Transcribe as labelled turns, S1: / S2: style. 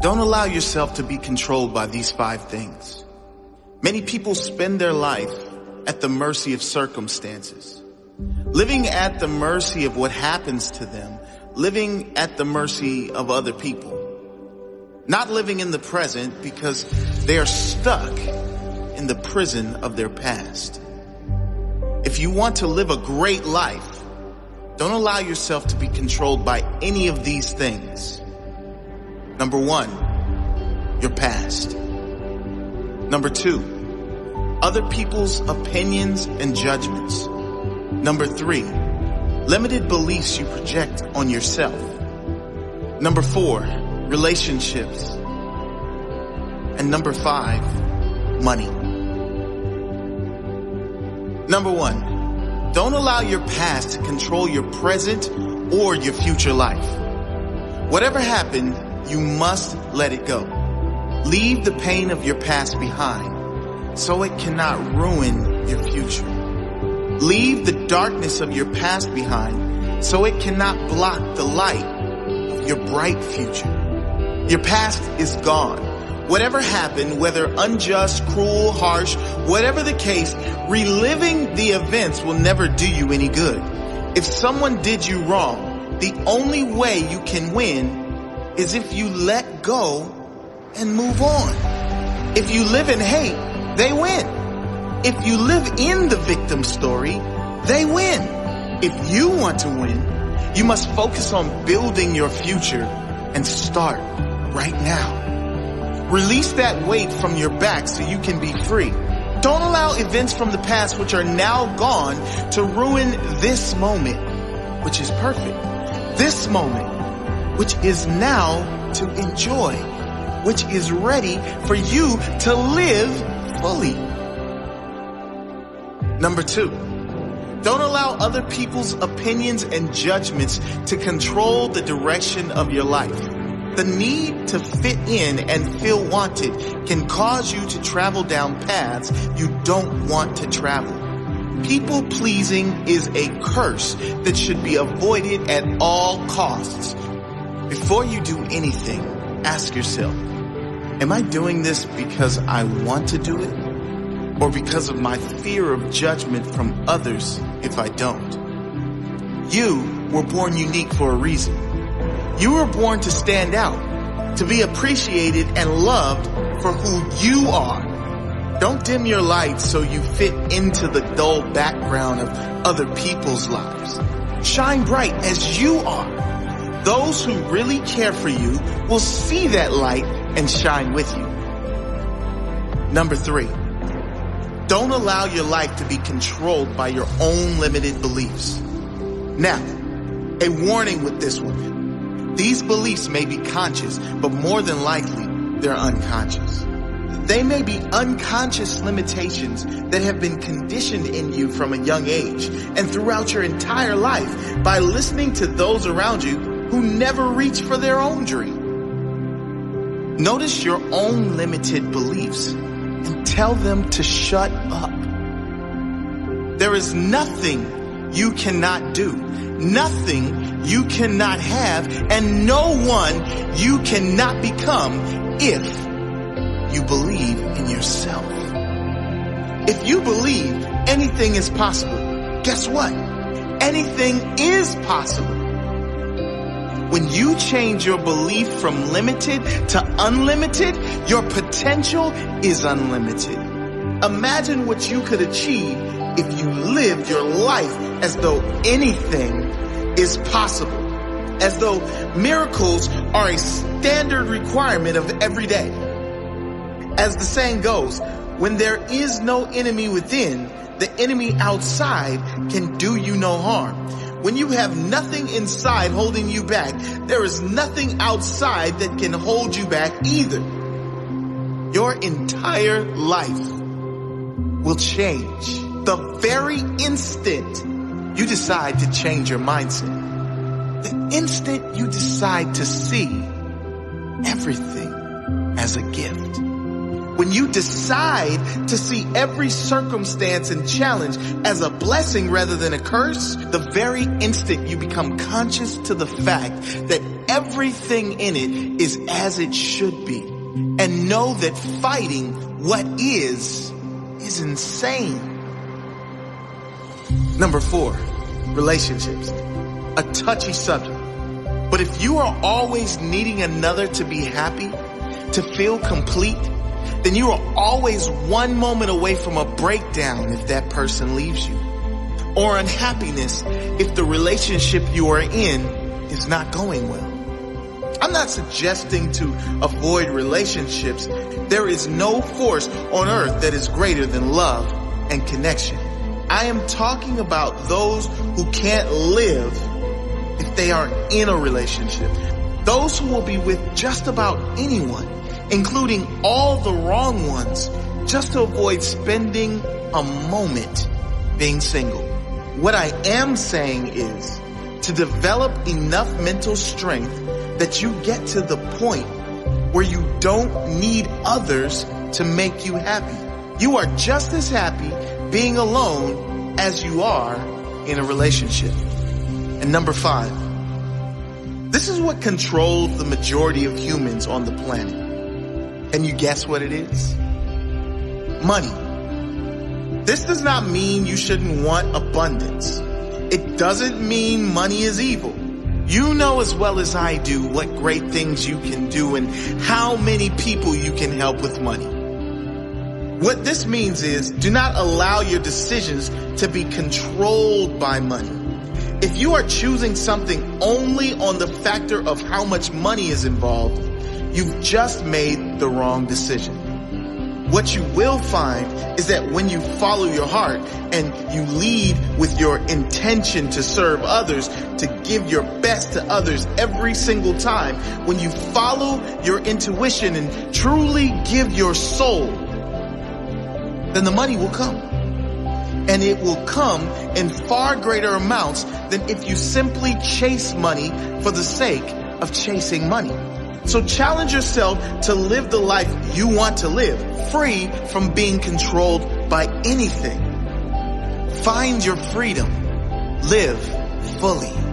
S1: Don't allow yourself to be controlled by these five things. Many people spend their life at the mercy of circumstances, living at the mercy of what happens to them, living at the mercy of other people, not living in the present because they are stuck in the prison of their past. If you want to live a great life, don't allow yourself to be controlled by any of these things. Number one, your past. Number two, other people's opinions and judgments. Number three, limited beliefs you project on yourself. Number four, relationships. And number five, money. Number one, don't allow your past to control your present or your future life. Whatever happened, you must let it go. Leave the pain of your past behind so it cannot ruin your future. Leave the darkness of your past behind so it cannot block the light of your bright future. Your past is gone. Whatever happened, whether unjust, cruel, harsh, whatever the case, reliving the events will never do you any good. If someone did you wrong, the only way you can win is if you let go and move on. If you live in hate, they win. If you live in the victim story, they win. If you want to win, you must focus on building your future and start right now. Release that weight from your back so you can be free. Don't allow events from the past which are now gone to ruin this moment, which is perfect. This moment which is now to enjoy, which is ready for you to live fully. Number two, don't allow other people's opinions and judgments to control the direction of your life. The need to fit in and feel wanted can cause you to travel down paths you don't want to travel. People pleasing is a curse that should be avoided at all costs. Before you do anything, ask yourself, am I doing this because I want to do it? Or because of my fear of judgment from others if I don't? You were born unique for a reason. You were born to stand out, to be appreciated and loved for who you are. Don't dim your light so you fit into the dull background of other people's lives. Shine bright as you are those who really care for you will see that light and shine with you. Number three, don't allow your life to be controlled by your own limited beliefs. Now, a warning with this one. These beliefs may be conscious, but more than likely, they're unconscious. They may be unconscious limitations that have been conditioned in you from a young age and throughout your entire life by listening to those around you who never reach for their own dream. Notice your own limited beliefs and tell them to shut up. There is nothing you cannot do, nothing you cannot have, and no one you cannot become if you believe in yourself. If you believe anything is possible, guess what? Anything is possible. When you change your belief from limited to unlimited, your potential is unlimited. Imagine what you could achieve if you lived your life as though anything is possible. As though miracles are a standard requirement of every day. As the saying goes, when there is no enemy within, the enemy outside can do you no harm. When you have nothing inside holding you back, there is nothing outside that can hold you back either. Your entire life will change the very instant you decide to change your mindset. The instant you decide to see everything as a gift. When you decide to see every circumstance and challenge as a blessing rather than a curse, the very instant you become conscious to the fact that everything in it is as it should be and know that fighting what is is insane. Number four, relationships. A touchy subject. But if you are always needing another to be happy, to feel complete, then you are always one moment away from a breakdown if that person leaves you. Or unhappiness if the relationship you are in is not going well. I'm not suggesting to avoid relationships. There is no force on earth that is greater than love and connection. I am talking about those who can't live if they aren't in a relationship. Those who will be with just about anyone, including all the wrong ones, just to avoid spending a moment being single. What I am saying is to develop enough mental strength that you get to the point where you don't need others to make you happy. You are just as happy being alone as you are in a relationship. And number five, this is what controls the majority of humans on the planet. Can you guess what it is? Money. This does not mean you shouldn't want abundance. It doesn't mean money is evil. You know as well as I do what great things you can do and how many people you can help with money. What this means is do not allow your decisions to be controlled by money. If you are choosing something only on the factor of how much money is involved, you've just made the wrong decision. What you will find is that when you follow your heart and you lead with your intention to serve others, to give your best to others every single time, when you follow your intuition and truly give your soul, then the money will come. And it will come in far greater amounts than if you simply chase money for the sake of chasing money. So challenge yourself to live the life you want to live, free from being controlled by anything. Find your freedom. Live fully.